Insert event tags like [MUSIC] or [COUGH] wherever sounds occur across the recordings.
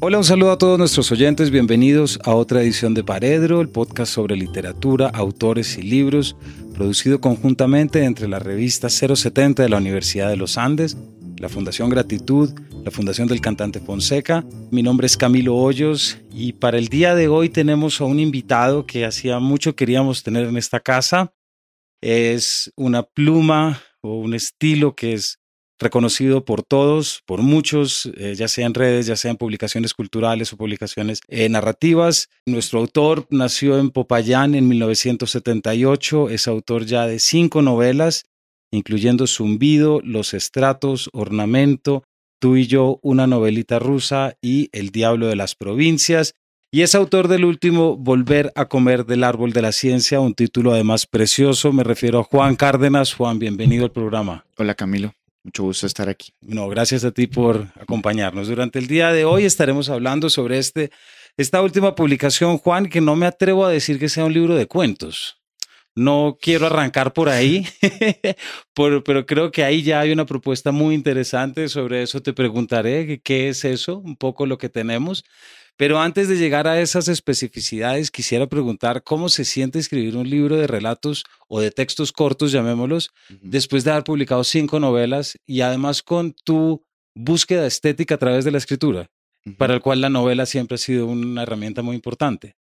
Hola, un saludo a todos nuestros oyentes, bienvenidos a otra edición de Paredro, el podcast sobre literatura, autores y libros, producido conjuntamente entre la revista 070 de la Universidad de los Andes, la Fundación Gratitud, la Fundación del Cantante Fonseca. Mi nombre es Camilo Hoyos y para el día de hoy tenemos a un invitado que hacía mucho queríamos tener en esta casa. Es una pluma o un estilo que es reconocido por todos, por muchos, eh, ya sea en redes, ya sea en publicaciones culturales o publicaciones eh, narrativas. Nuestro autor nació en Popayán en 1978, es autor ya de cinco novelas, incluyendo Zumbido, Los Estratos, Ornamento, Tú y yo, una novelita rusa y El Diablo de las Provincias. Y es autor del último Volver a comer del árbol de la ciencia, un título además precioso. Me refiero a Juan Cárdenas. Juan, bienvenido al programa. Hola Camilo. Mucho gusto estar aquí. No, gracias a ti por acompañarnos. Durante el día de hoy estaremos hablando sobre este, esta última publicación, Juan, que no me atrevo a decir que sea un libro de cuentos. No quiero arrancar por ahí, [LAUGHS] pero creo que ahí ya hay una propuesta muy interesante. Sobre eso te preguntaré qué es eso, un poco lo que tenemos. Pero antes de llegar a esas especificidades, quisiera preguntar cómo se siente escribir un libro de relatos o de textos cortos, llamémoslos, después de haber publicado cinco novelas y además con tu búsqueda estética a través de la escritura, para el cual la novela siempre ha sido una herramienta muy importante.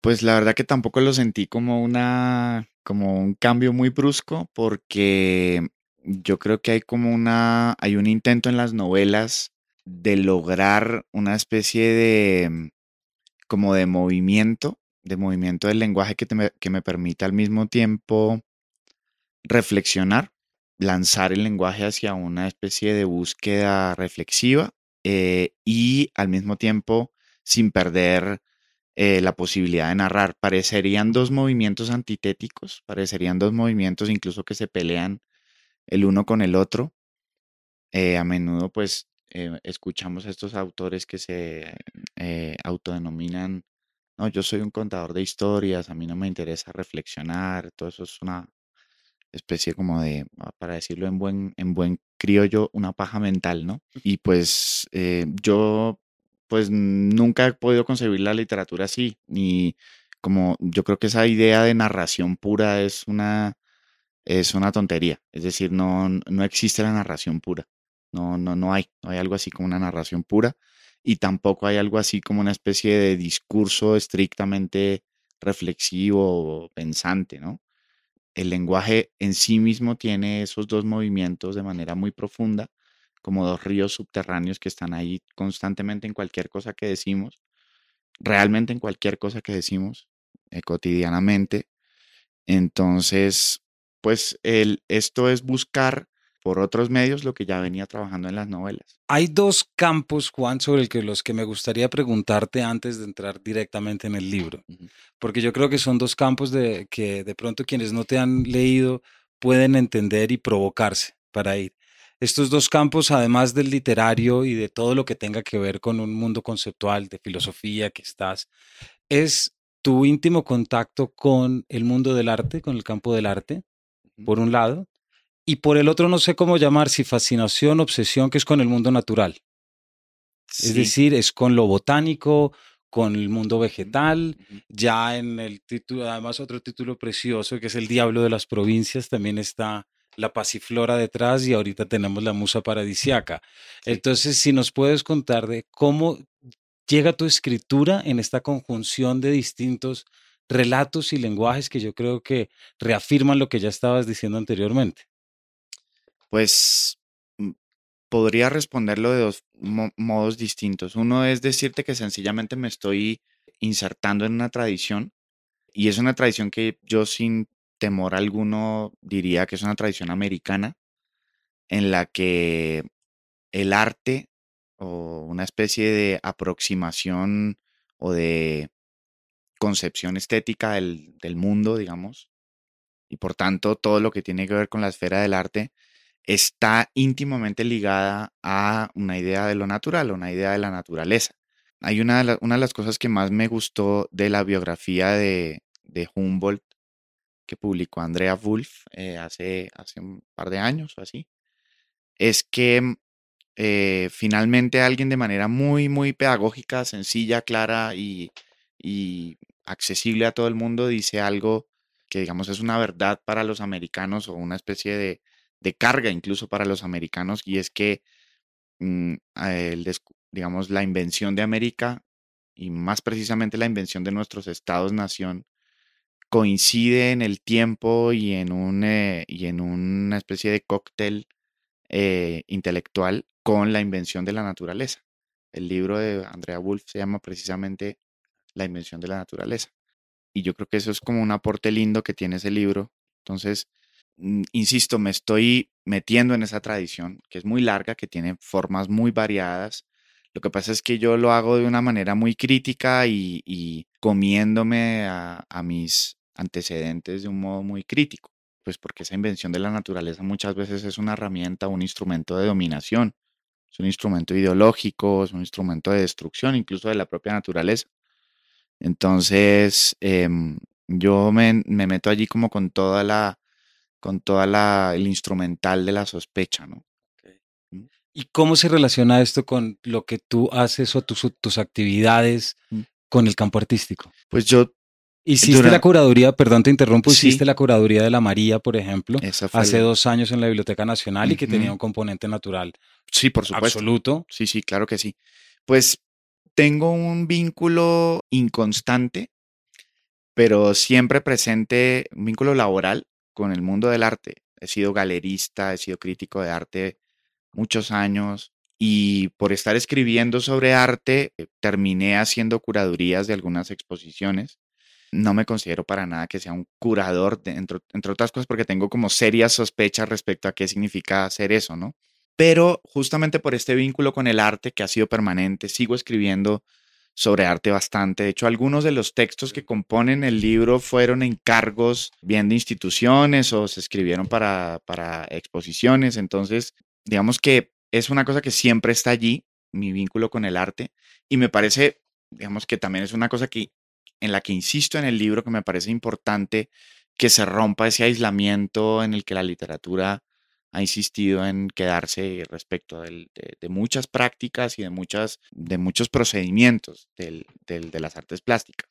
Pues la verdad que tampoco lo sentí como una como un cambio muy brusco porque yo creo que hay como una hay un intento en las novelas de lograr una especie de mm, como de movimiento, de movimiento del lenguaje que, que me permita al mismo tiempo reflexionar, lanzar el lenguaje hacia una especie de búsqueda reflexiva eh, y al mismo tiempo sin perder eh, la posibilidad de narrar. Parecerían dos movimientos antitéticos, parecerían dos movimientos incluso que se pelean el uno con el otro. Eh, a menudo pues eh, escuchamos a estos autores que se eh, autodenominan, no, yo soy un contador de historias, a mí no me interesa reflexionar, todo eso es una especie como de, ah, para decirlo en buen, en buen criollo, una paja mental, ¿no? Y pues eh, yo pues nunca he podido concebir la literatura así, ni como yo creo que esa idea de narración pura es una, es una tontería, es decir, no, no existe la narración pura. No, no, no hay, no hay algo así como una narración pura y tampoco hay algo así como una especie de discurso estrictamente reflexivo o pensante, ¿no? El lenguaje en sí mismo tiene esos dos movimientos de manera muy profunda, como dos ríos subterráneos que están ahí constantemente en cualquier cosa que decimos, realmente en cualquier cosa que decimos eh, cotidianamente. Entonces, pues el, esto es buscar por otros medios lo que ya venía trabajando en las novelas. Hay dos campos, Juan, sobre los que me gustaría preguntarte antes de entrar directamente en el libro, porque yo creo que son dos campos de que de pronto quienes no te han leído pueden entender y provocarse para ir. Estos dos campos, además del literario y de todo lo que tenga que ver con un mundo conceptual, de filosofía que estás, es tu íntimo contacto con el mundo del arte, con el campo del arte, por un lado, y por el otro no sé cómo llamar, si fascinación, obsesión, que es con el mundo natural. Es decir, es con lo botánico, con el mundo vegetal, ya en el título, además otro título precioso que es El Diablo de las Provincias, también está la pasiflora detrás y ahorita tenemos la musa paradisiaca. Entonces, si nos puedes contar de cómo llega tu escritura en esta conjunción de distintos relatos y lenguajes que yo creo que reafirman lo que ya estabas diciendo anteriormente. Pues mm, podría responderlo de dos modos distintos. Uno es decirte que sencillamente me estoy insertando en una tradición. Y es una tradición que yo sin temor alguno diría que es una tradición americana en la que el arte o una especie de aproximación o de concepción estética del, del mundo, digamos, y por tanto todo lo que tiene que ver con la esfera del arte está íntimamente ligada a una idea de lo natural, una idea de la naturaleza. Hay una de, una de las cosas que más me gustó de la biografía de, de Humboldt que publicó Andrea Wolf eh, hace, hace un par de años o así, es que mm, eh, finalmente alguien de manera muy, muy pedagógica, sencilla, clara y, y accesible a todo el mundo dice algo que digamos es una verdad para los americanos o una especie de, de carga incluso para los americanos y es que mm, el, digamos la invención de América y más precisamente la invención de nuestros estados-nación coincide en el tiempo y en, un, eh, y en una especie de cóctel eh, intelectual con la invención de la naturaleza. El libro de Andrea Wolf se llama precisamente La invención de la naturaleza. Y yo creo que eso es como un aporte lindo que tiene ese libro. Entonces, insisto, me estoy metiendo en esa tradición, que es muy larga, que tiene formas muy variadas. Lo que pasa es que yo lo hago de una manera muy crítica y, comiéndome a, mis antecedentes de un modo muy crítico, pues porque esa invención de la naturaleza muchas veces es una herramienta, un instrumento de dominación, es un instrumento ideológico, es un instrumento de destrucción incluso de la propia naturaleza. Entonces, em, yo me, meto allí como con toda la, con toda la, el instrumental de la sospecha, ¿no? ¿Y cómo se relaciona esto con lo que tú haces o tus, tus actividades mm. con el campo artístico? Pues yo Hiciste la curaduría, perdón te interrumpo, hiciste la curaduría de la María, por ejemplo, hace dos años en la Biblioteca Nacional y que tenía un componente natural. Sí, por supuesto. Absoluto. Sí, sí, claro que sí. Pues tengo un vínculo inconstante, pero siempre presente, un vínculo laboral con el mundo del arte. He sido galerista, he sido crítico de arte muchos años y por estar escribiendo sobre arte eh, terminé haciendo curadurías de algunas exposiciones no me considero para nada que sea un curador, entre, otras cosas porque tengo como serias sospechas respecto a qué significa hacer eso, ¿no? Pero justamente por este vínculo con el arte que ha sido permanente, sigo escribiendo sobre arte bastante. De hecho, algunos de los textos que componen el libro fueron encargos bien de instituciones o se escribieron para, para exposiciones. Entonces, digamos que es una cosa que siempre está allí, mi vínculo con el arte. Y me parece, digamos que también es una cosa que en la que insisto en el libro que me parece importante que se rompa ese aislamiento en el que la literatura ha insistido en quedarse respecto de, muchas prácticas y de, muchas, de muchos procedimientos de las artes plásticas.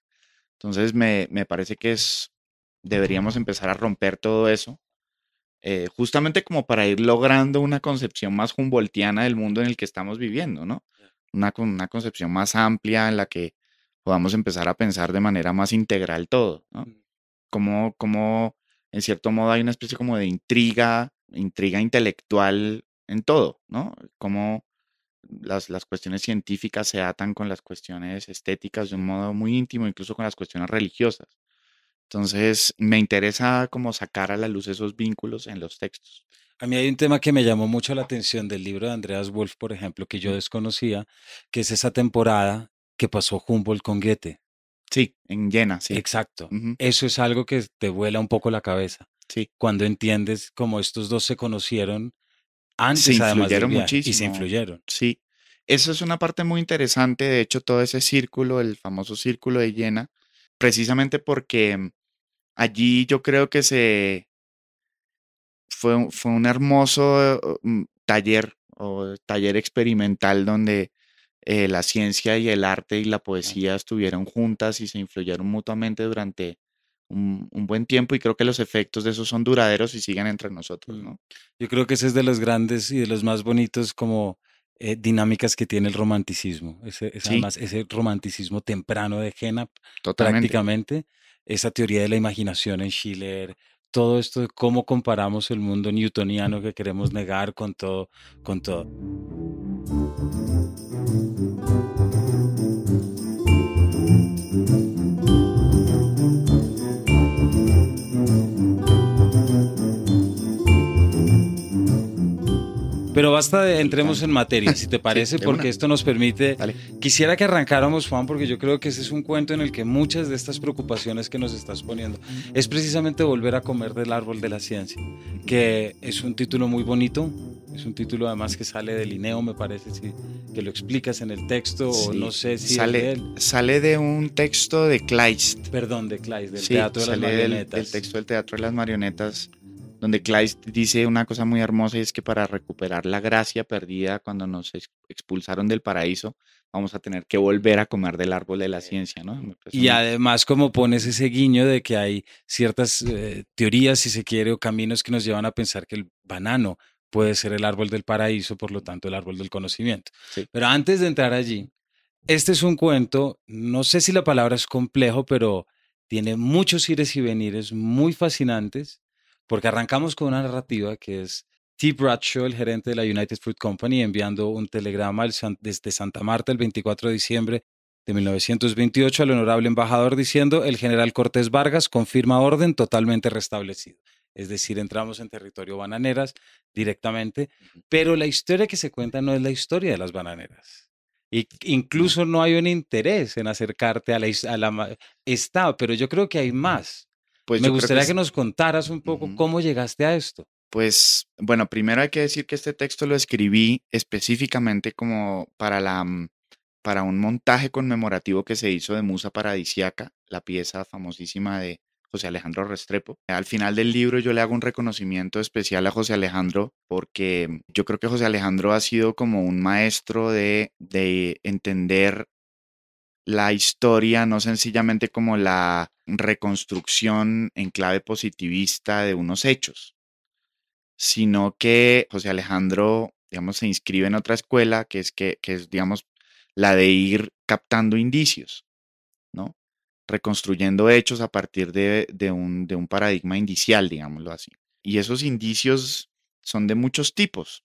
Entonces me, parece que es, deberíamos empezar a romper todo eso, eh, justamente como para ir logrando una concepción más humboldtiana del mundo en el que estamos viviendo, ¿no? Una, una concepción más amplia en la que podamos empezar a pensar de manera más integral todo, ¿no? Mm. Como, como en cierto modo hay una especie como de intriga, intriga intelectual en todo, ¿no? Como las, las cuestiones científicas se atan con las cuestiones estéticas de un modo muy íntimo, incluso con las cuestiones religiosas. Entonces, me interesa como sacar a la luz esos vínculos en los textos. A mí hay un tema que me llamó mucho la atención del libro de Andreas Wolf, por ejemplo, que yo desconocía, que es esa temporada que pasó Humboldt con Goethe. Sí, en Jena, sí. Exacto. Eso es algo que te vuela un poco la cabeza. Sí. Cuando entiendes cómo estos dos se conocieron antes, se influyeron muchísimo. Y se influyeron. Sí. Eso es una parte muy interesante. De hecho, todo ese círculo, el famoso círculo de Jena, precisamente porque allí yo creo que se fue, fue un hermoso mm, taller o taller experimental donde eh, la ciencia y el arte y la poesía estuvieron juntas y se influyeron mutuamente durante un, buen tiempo y creo que los efectos de eso son duraderos y siguen entre nosotros, mm. ¿no? Yo creo que ese es de los grandes y de los más bonitos como eh, dinámicas que tiene el romanticismo, ese, además ese romanticismo temprano de Jena prácticamente, esa teoría de la imaginación en Schiller, todo esto de cómo comparamos el mundo newtoniano que queremos negar con todo, con todo. Pero basta de entremos en materia, si te [LAUGHS] parece, porque esto nos permite... Quisiera que arrancáramos, Juan, porque yo creo que ese es un cuento en el que muchas de estas preocupaciones que nos estás poniendo es precisamente volver a comer del árbol de la ciencia, que es un título muy bonito, es un título además que sale de Linneo, me parece, que lo explicas en el texto, o no sé si sale, sale de un texto de Kleist. Perdón, de Kleist, del Teatro de las Marionetas. el texto del Teatro de las Marionetas donde Kleist dice una cosa muy hermosa y es que para recuperar la gracia perdida cuando nos expulsaron del paraíso, vamos a tener que volver a comer del árbol de la ciencia, ¿no? Y además como pones ese guiño de que hay ciertas eh, teorías, si se quiere, o caminos que nos llevan a pensar que el banano puede ser el árbol del paraíso, por lo tanto el árbol del conocimiento. Pero antes de entrar allí, este es un cuento, no sé si la palabra es complejo, pero tiene muchos ires y venires muy fascinantes porque arrancamos con una narrativa que es T. Bradshaw, el gerente de la United Fruit Company, enviando un telegrama desde Santa Marta el 24 de diciembre de 1928 al honorable embajador diciendo el general Cortés Vargas confirma orden totalmente restablecido. Es decir, entramos en territorio bananeras directamente, pero la historia que se cuenta no es la historia de las bananeras. Y incluso no hay un interés en acercarte a la, a la... Está, pero yo creo que hay más. Pues Me gustaría que, nos contaras un poco cómo llegaste a esto. Pues bueno, primero hay que decir que este texto lo escribí específicamente como para la mm, para un montaje conmemorativo que se hizo de Musa Paradisiaca, la pieza famosísima de José Alejandro Restrepo. Al final del libro yo le hago un reconocimiento especial a José Alejandro porque yo creo que José Alejandro ha sido como un maestro de, de entender la historia no sencillamente como la reconstrucción en clave positivista de unos hechos, sino que José Alejandro, digamos, se inscribe en otra escuela que es, que, es digamos, la de ir captando indicios, ¿no? Reconstruyendo hechos a partir de, un, de un paradigma indicial, digámoslo así. Y esos indicios son de muchos tipos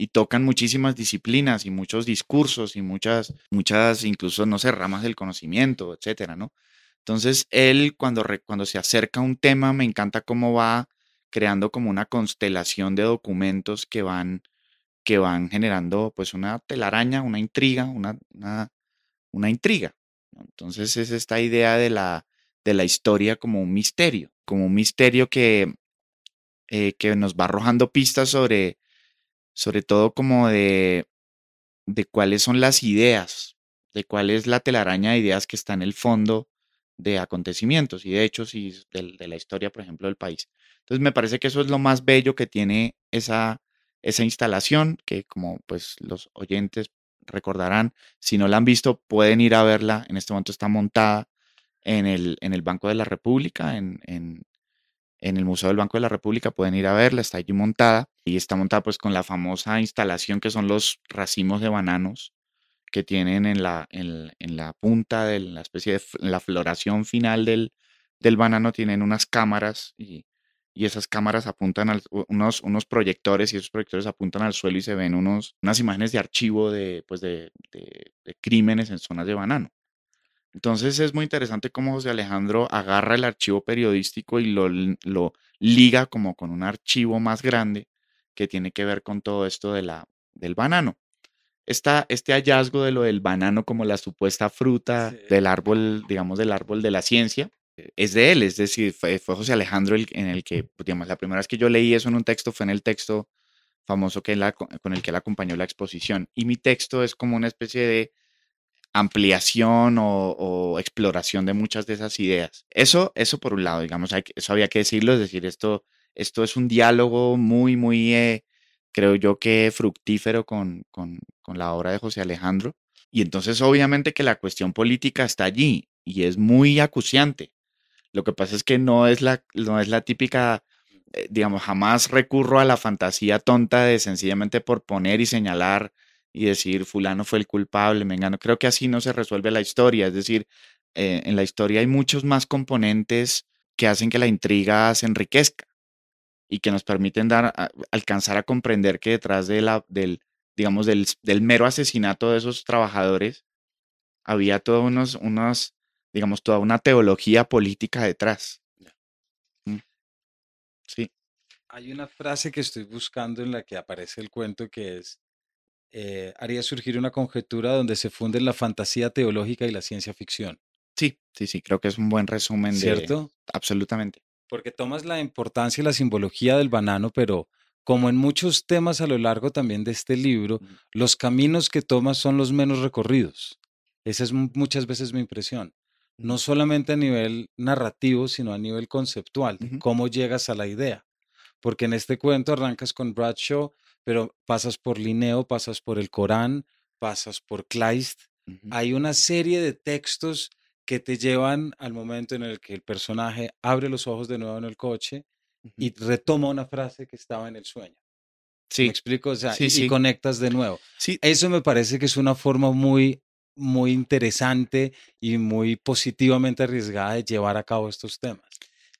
y tocan muchísimas disciplinas y muchos discursos y muchas, muchas, incluso, no sé, ramas del conocimiento, etcétera, ¿no? Entonces, él cuando, cuando se acerca a un tema, me encanta cómo va creando como una constelación de documentos que van, que van generando pues una telaraña, una intriga, una, una, intriga. Entonces es esta idea de la, de la historia como un misterio, como un misterio que, eh, que nos va arrojando pistas sobre, sobre todo como de, de cuáles son las ideas, de cuál es la telaraña de ideas que está en el fondo de acontecimientos y de hechos y de, la historia, por ejemplo, del país. Entonces me parece que eso es lo más bello que tiene esa, esa instalación, que como pues los oyentes recordarán, si no la han visto, pueden ir a verla. En este momento está montada en el, en el Banco de la República, en, en el Museo del Banco de la República, pueden ir a verla, está allí montada y está montada pues con la famosa instalación que son los racimos de bananos que tienen en la, en, la punta de la especie de la floración final del, del banano, tienen unas cámaras y, y esas cámaras apuntan a unos, unos proyectores y esos proyectores apuntan al suelo y se ven unos, unas imágenes de archivo de, pues de, de, de crímenes en zonas de banano. Entonces es muy interesante cómo José Alejandro agarra el archivo periodístico y lo, lo liga como con un archivo más grande que tiene que ver con todo esto de la, del banano. Esta, este hallazgo de lo del banano como la supuesta fruta del árbol, digamos, del árbol de la ciencia, es de él, es decir, fue, José Alejandro el, en el que, pues, digamos, la primera vez que yo leí eso en un texto fue en el texto famoso que con el que él acompañó la exposición. Y mi texto es como una especie de ampliación o, exploración de muchas de esas ideas. Eso, eso por un lado, digamos, eso había que decirlo, es decir, esto, esto es un diálogo muy, muy, eh, creo yo que fructífero con, con, con la obra de José Alejandro. Y entonces obviamente que la cuestión política está allí y es muy acuciante. Lo que pasa es que no es la, no es la típica, eh, digamos, jamás recurro a la fantasía tonta de sencillamente por poner y señalar y decir fulano fue el culpable, me engano. Creo que así no se resuelve la historia, es decir, eh, en la historia hay muchos más componentes que hacen que la intriga se enriquezca y que nos permiten dar, alcanzar a comprender que detrás de la, del, digamos, del, del mero asesinato de esos trabajadores había todos unos, unos, digamos, toda una teología política detrás. Mm. Sí. Hay una frase que estoy buscando en la que aparece el cuento que es, eh, haría surgir una conjetura donde se funden la fantasía teológica y la ciencia ficción. Sí, sí, sí, creo que es un buen resumen de... ¿Cierto? Absolutamente. Porque tomas la importancia y la simbología del banano, pero como en muchos temas a lo largo también de este libro, los caminos que tomas son los menos recorridos. Esa es muchas veces mi impresión. No solamente a nivel narrativo, sino a nivel conceptual, cómo llegas a la idea. Porque en este cuento arrancas con Bradshaw, pero pasas por Linneo, pasas por el Corán, pasas por Kleist. Hay una serie de textos que te llevan al momento en el que el personaje abre los ojos de nuevo en el coche y retoma una frase que estaba en el sueño. Sí. ¿Me explico? O sea, y, conectas de nuevo. Sí. Eso me parece que es una forma muy, muy interesante y muy positivamente arriesgada de llevar a cabo estos temas.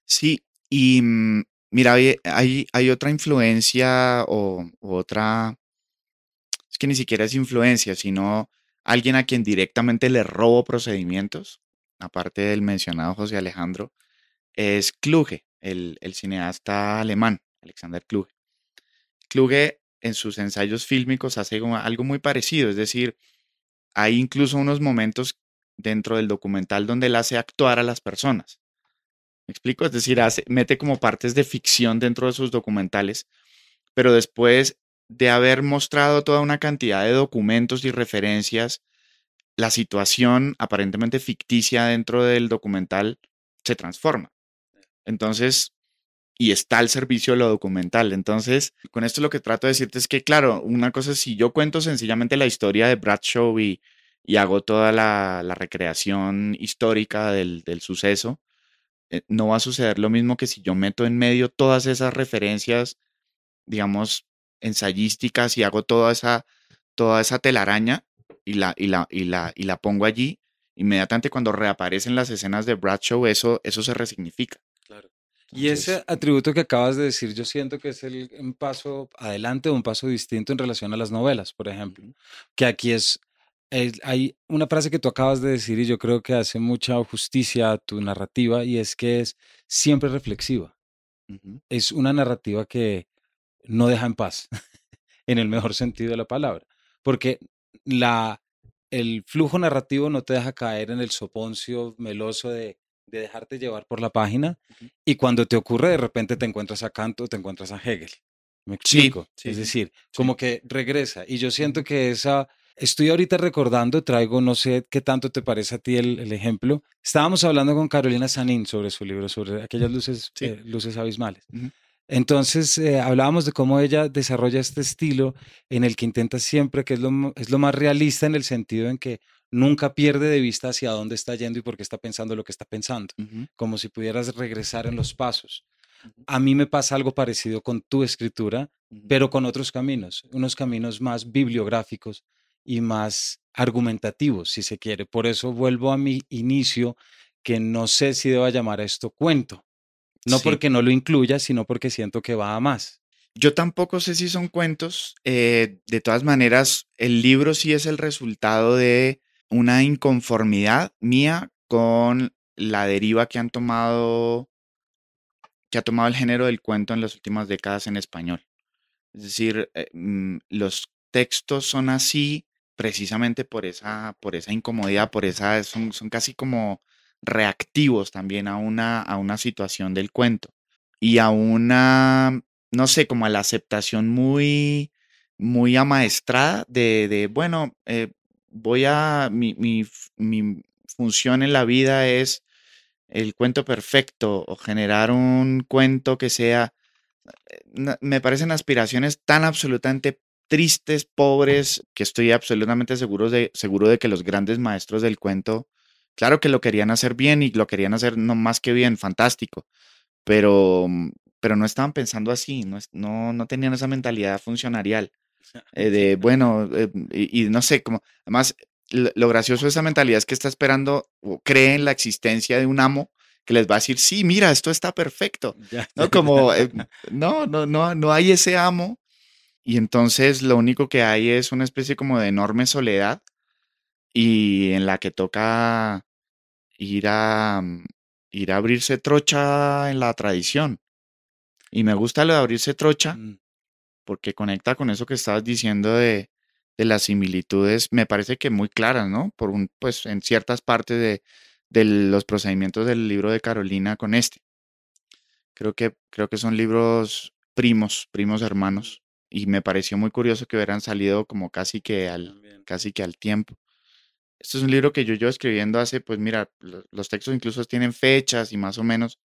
Sí, y mm, mira, hay, hay, otra influencia o, otra, es que ni siquiera es influencia, sino alguien a quien directamente le robo procedimientos, aparte del mencionado José Alejandro, es Kluge el, cineasta alemán, Alexander Kluge. Kluge en sus ensayos fílmicos hace algo muy parecido, es decir, hay incluso unos momentos dentro del documental donde él hace actuar a las personas. ¿Me explico? Es decir, hace, mete como partes de ficción dentro de sus documentales, pero después de haber mostrado toda una cantidad de documentos y referencias, la situación aparentemente ficticia dentro del documental se transforma. Entonces, y está al servicio de lo documental. Entonces, con esto lo que trato de decirte es que, claro, una cosa es si yo cuento sencillamente la historia de Bradshaw y, y hago toda la, recreación histórica del, suceso, eh, no va a suceder lo mismo que si yo meto en medio todas esas referencias, digamos, ensayísticas y hago toda esa, toda esa telaraña y la, y la, y la, y la pongo allí. Inmediatamente cuando reaparecen las escenas de Bradshaw, eso, eso se resignifica. Y ese atributo que acabas de decir, yo siento que es el, un paso adelante un paso distinto en relación a las novelas, por ejemplo. Que aquí es, hay una frase que tú acabas de decir y yo creo que hace mucha justicia a tu narrativa y es que es siempre reflexiva. Es una narrativa que no deja en paz, [LAUGHS] en el mejor sentido de la palabra. Porque la, el flujo narrativo no te deja caer en el soponcio meloso de de dejarte llevar por la página y cuando te ocurre de repente te encuentras a Kant o te encuentras a Hegel. ¿Me explico? es decir, como que regresa. Y yo siento que esa, estoy ahorita recordando, traigo, no sé qué tanto te parece a ti el, ejemplo. Estábamos hablando con Carolina Sanín sobre su libro, sobre aquellas luces, eh, luces abismales. Entonces, eh, hablábamos de cómo ella desarrolla este estilo en el que intenta siempre, que es lo, es lo más realista en el sentido en que nunca pierde de vista hacia dónde está yendo y por qué está pensando lo que está pensando, como si pudieras regresar en los pasos. A mí me pasa algo parecido con tu escritura, pero con otros caminos, unos caminos más bibliográficos y más argumentativos, si se quiere. Por eso vuelvo a mi inicio, que no sé si deba llamar a esto cuento. No porque no lo incluya, sino porque siento que va a más. Yo tampoco sé si son cuentos. Eh, de todas maneras, el libro sí es el resultado de una inconformidad mía con la deriva que han tomado, que ha tomado el género del cuento en las últimas décadas en español. Es decir, eh, mm, los textos son así precisamente por esa, por esa incomodidad, por esa, son, son casi como reactivos también a una, a una situación del cuento y a una, no sé, como a la aceptación muy, muy amaestrada de, de bueno, eh, voy a, mi, mi, mi función en la vida es el cuento perfecto o generar un cuento que sea, eh, me parecen aspiraciones tan absolutamente tristes, pobres, que estoy absolutamente seguro de, seguro de que los grandes maestros del cuento, claro que lo querían hacer bien y lo querían hacer no más que bien, fantástico, pero, pero no estaban pensando así, no, no, no tenían esa mentalidad funcionarial. [LAUGHS] Eh, de, bueno, eh, y, no sé, como, además, lo, gracioso de esa mentalidad es que está esperando o cree en la existencia de un amo que les va a decir, sí, mira, esto está perfecto. [LAUGHS] ¿No? Como, eh, [LAUGHS] no, no, no, no hay ese amo. Y entonces lo único que hay es una especie como de enorme soledad y en la que toca ir a, mm, ir a abrirse trocha en la tradición. Y me gusta lo de abrirse trocha Mm, porque conecta con eso que estabas diciendo de, de las similitudes, me parece que muy claras, ¿no? Por un, pues en ciertas partes de, de los procedimientos del libro de Carolina con este. Creo que, creo que son libros primos, primos hermanos. Y me pareció muy curioso que hubieran salido como casi que al, también. casi que al tiempo. Este es un libro que yo llevo escribiendo hace, pues mira, lo- los textos incluso tienen fechas y más o menos,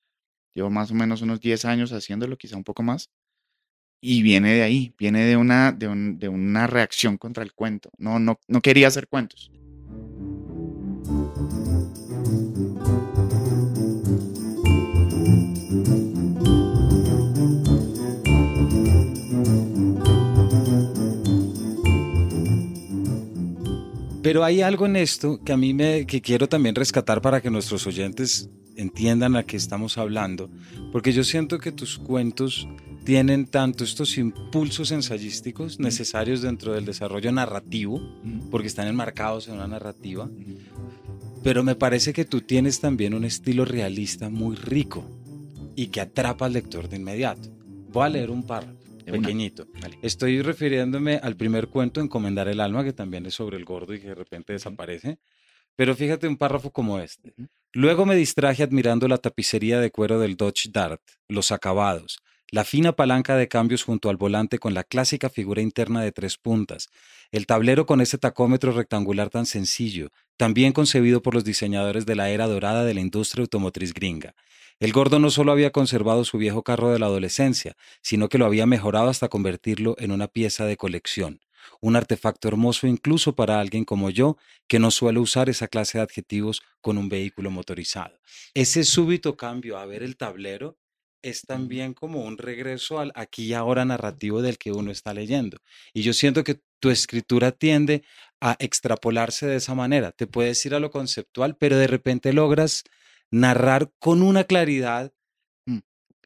llevo más o menos unos 10 años haciéndolo, quizá un poco más. Y viene de ahí, viene de una, de un- de una reacción contra el cuento. No, no, no quería hacer cuentos. Pero hay algo en esto que a mí me que quiero también rescatar para que nuestros oyentes entiendan a qué estamos hablando, porque yo siento que tus cuentos tienen tanto estos impulsos ensayísticos necesarios dentro del desarrollo narrativo, porque están enmarcados en una narrativa, pero me parece que tú tienes también un estilo realista muy rico y que atrapa al lector de inmediato. Voy a leer un párrafo. Pequeñito. Estoy refiriéndome al primer cuento, Encomendar el alma, que también es sobre el gordo y que de repente desaparece. Pero fíjate un párrafo como este. Luego me distraje admirando la tapicería de cuero del Dodge Dart, los acabados, la fina palanca de cambios junto al volante con la clásica figura interna de tres puntas, el tablero con ese tacómetro rectangular tan sencillo, también concebido por los diseñadores de la era dorada de la industria automotriz gringa. El gordo no solo había conservado su viejo carro de la adolescencia, sino que lo había mejorado hasta convertirlo en una pieza de colección, un artefacto hermoso incluso para alguien como yo, que no suele usar esa clase de adjetivos con un vehículo motorizado. Ese súbito cambio a ver el tablero es también como un regreso al aquí y ahora narrativo del que uno está leyendo. Y yo siento que tu escritura tiende a extrapolarse de esa manera. Te puedes ir a lo conceptual, pero de repente logras narrar con una claridad Mm.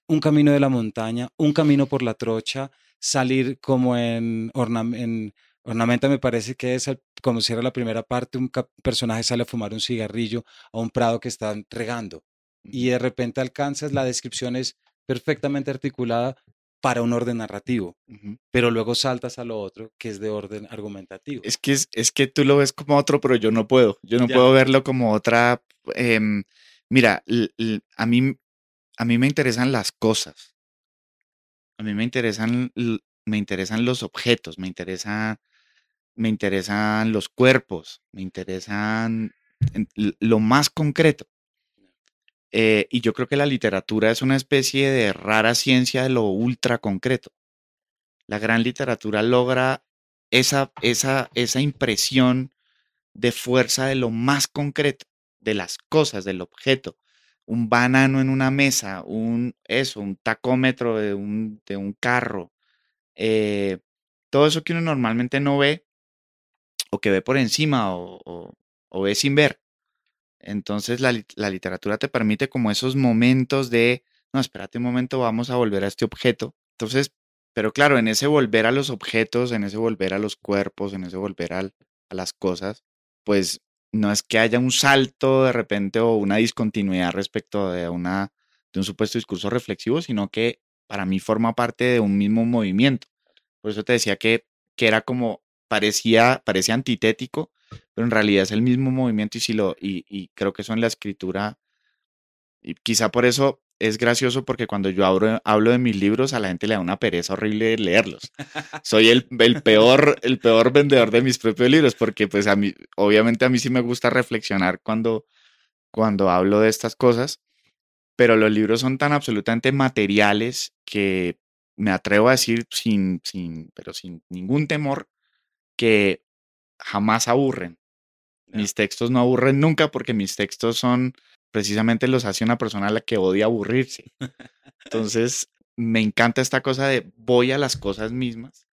un camino de la montaña, un camino por la trocha, salir como en, ornam- en Ornamenta me parece que es el- como cierra la primera parte, un personaje sale a fumar un cigarrillo a un prado que están regando y de repente alcanzas, la descripción es perfectamente articulada para un orden narrativo, pero luego saltas a lo otro que es de orden argumentativo. Es que, es, es que tú lo ves como otro, pero yo no puedo. Yo no Ya. puedo verlo como otra. em, mira, a mí, a mí me interesan las cosas. A mí me interesan, me interesan los objetos, me me interesan los cuerpos, me interesan lo más concreto. Eh, y yo creo que la literatura es una especie de rara ciencia de lo ultra concreto. La gran literatura logra esa, esa, esa impresión de fuerza de lo más concreto, de las cosas, del objeto. Un banano en una mesa, un eso, un tacómetro de un, de un carro. eh, todo eso que uno normalmente no ve o que ve por encima o, o- o ve sin ver. Entonces la, la literatura te permite como esos momentos de, no, espérate un momento, vamos a volver a este objeto. Entonces, pero claro, en ese volver a los objetos, en ese volver a los cuerpos, en ese volver al- a las cosas, pues no es que haya un salto de repente o una discontinuidad respecto de, una, de un supuesto discurso reflexivo, sino que para mí forma parte de un mismo movimiento. Por eso te decía que, que era como, parecía, parecía antitético, pero en realidad es el mismo movimiento y, si lo, y, y creo que eso en la escritura, y quizá por eso es gracioso porque cuando yo hablo, hablo de mis libros a la gente le da una pereza horrible leerlos. Soy el, el, peor, el peor vendedor de mis propios libros porque pues a mí, obviamente a mí sí me gusta reflexionar cuando, cuando hablo de estas cosas, pero los libros son tan absolutamente materiales que me atrevo a decir sin, sin, pero sin ningún temor que jamás aburren. Mis textos no aburren nunca porque mis textos son precisamente los hace una persona a la que odia aburrirse. Entonces, me encanta esta cosa de voy a las cosas mismas,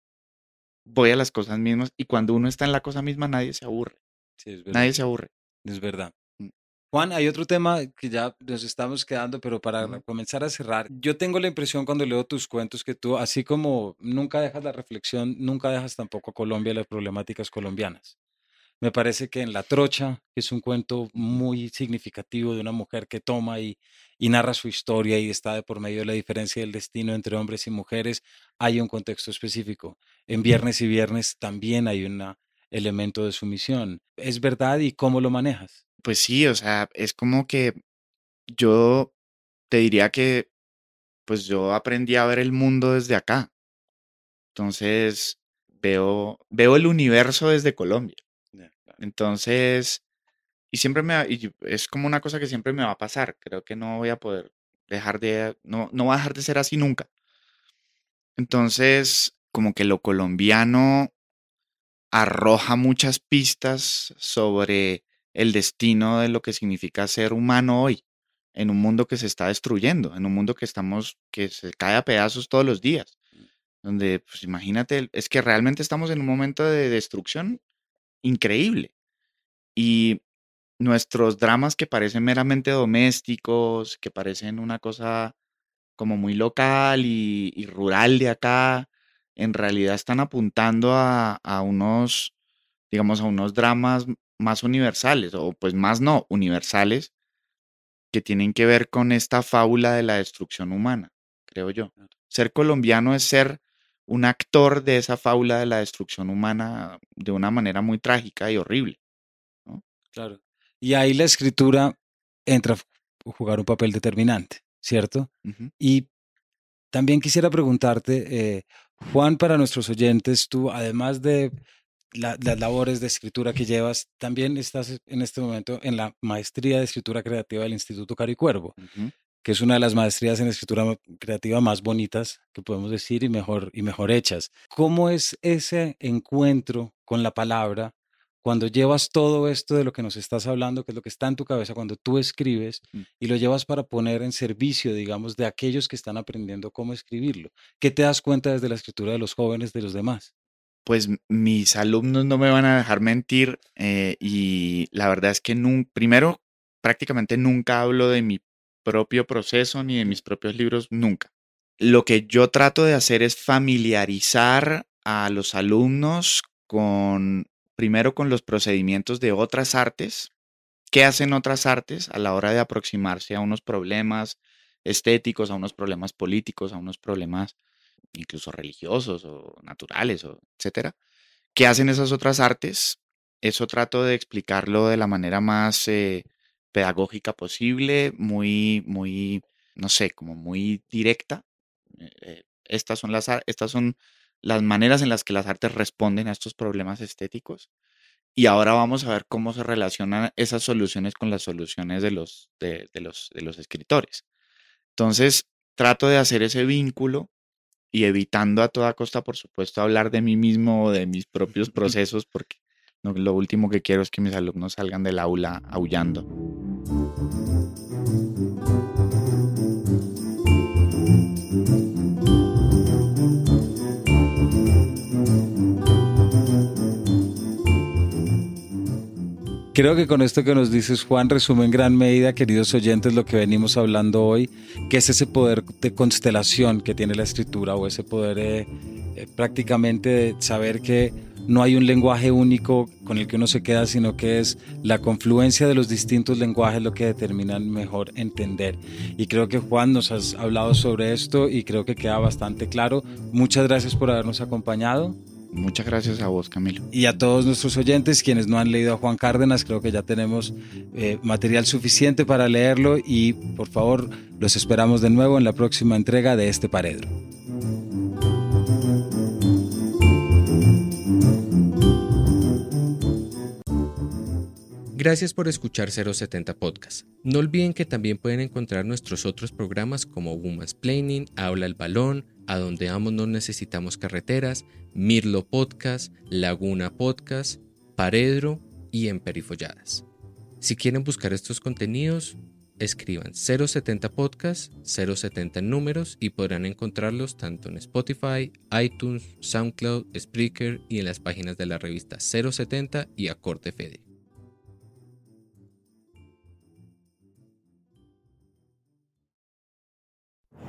voy a las cosas mismas y cuando uno está en la cosa misma nadie se aburre, Sí, es verdad. nadie se aburre. Es verdad. Mm. Juan, hay otro tema que ya nos estamos quedando, pero para Ujú. comenzar a cerrar, yo tengo la impresión cuando leo tus cuentos que tú, así como nunca dejas la reflexión, nunca dejas tampoco a Colombia las problemáticas colombianas. Me parece que en La Trocha, que es un cuento muy significativo de una mujer que toma y, y narra su historia y está de por medio de la diferencia del destino entre hombres y mujeres, hay un contexto específico. En Viernes y Viernes también hay un elemento de sumisión. ¿Es verdad y cómo lo manejas? Pues sí, o sea, es como que yo te diría que pues yo aprendí a ver el mundo desde acá. Entonces, veo, veo el universo desde Colombia. Entonces, y siempre me, y es como una cosa que siempre me va a pasar. Creo que no voy a poder dejar de, no, no va a dejar de ser así nunca. Entonces, como que lo colombiano arroja muchas pistas sobre el destino de lo que significa ser humano hoy, en un mundo que se está destruyendo, en un mundo que estamos, que se cae a pedazos todos los días donde, pues imagínate, es que realmente estamos en un momento de destrucción increíble. Y nuestros dramas que parecen meramente domésticos, que parecen una cosa como muy local y, rural de acá, en realidad están apuntando a, a, unos, digamos, a unos dramas más universales, o pues más no, universales, que tienen que ver con esta fábula de la destrucción humana, creo yo. Ser colombiano es ser un actor de esa fábula de la destrucción humana de una manera muy trágica y horrible. Claro. Y ahí la escritura entra a jugar un papel determinante, ¿cierto? Y también quisiera preguntarte, eh, Juan, para nuestros oyentes, tú, además de las labores de escritura que llevas, también estás en este momento en la maestría de escritura creativa del Instituto Caricuervo que es una de las maestrías en escritura creativa más bonitas que podemos decir y mejor, y mejor hechas. ¿Cómo es ese encuentro con la palabra cuando llevas todo esto de lo que nos estás hablando, que es lo que está en tu cabeza cuando tú escribes mm. y lo llevas para poner en servicio, digamos, de aquellos que están aprendiendo cómo escribirlo? ¿Qué te das cuenta desde la escritura de los jóvenes, de los demás? Pues mis alumnos no me van a dejar mentir eh, y la verdad es que primero prácticamente nunca hablo de mi propio proceso ni de mis propios libros, nunca. Lo que yo trato de hacer es familiarizar a los alumnos con, primero con los procedimientos de otras artes, qué hacen otras artes a la hora de aproximarse a unos problemas estéticos, a unos problemas políticos, a unos problemas incluso religiosos o naturales, o etcétera. ¿Qué hacen esas otras artes? Eso trato de explicarlo de la manera más eh, pedagógica posible, muy, muy, no sé, como muy directa. Eh, eh, estas, son las, estas son las maneras en las que las artes responden a estos problemas estéticos. Y ahora vamos a ver cómo se relacionan esas soluciones con las soluciones de los, de, los, de los escritores. Entonces, trato de hacer ese vínculo y evitando a toda costa, por supuesto, hablar de mí mismo o de mis propios [LAUGHS] procesos, porque lo último que quiero es que mis alumnos salgan del aula aullando. Thank you. Creo que con esto que nos dices, Juan, resume en gran medida, queridos oyentes, lo que venimos hablando hoy, que es ese poder de constelación que tiene la escritura o ese poder eh, eh, prácticamente de saber que no hay un lenguaje único con el que uno se queda, sino que es la confluencia de los distintos lenguajes lo que determinan mejor entender. Y creo que Juan nos has hablado sobre esto y creo que queda bastante claro. Muchas gracias por habernos acompañado. Muchas gracias a vos, Camilo. Y a todos nuestros oyentes, quienes no han leído a Juan Cárdenas, creo que ya tenemos eh, material suficiente para leerlo y por favor los esperamos de nuevo en la próxima entrega de este Paredro. Gracias por escuchar 070 Podcast. No olviden que también pueden encontrar nuestros otros programas como Woman's Planning, Habla el Balón, A Donde Amos No Necesitamos Carreteras, Mirlo Podcast, Laguna Podcast, Paredro y Emperifolladas. Si quieren buscar estos contenidos, escriban 070 Podcast, 070 números y podrán encontrarlos tanto en Spotify, iTunes, SoundCloud, Spreaker y en las páginas de la revista 070 y Acorde Fede.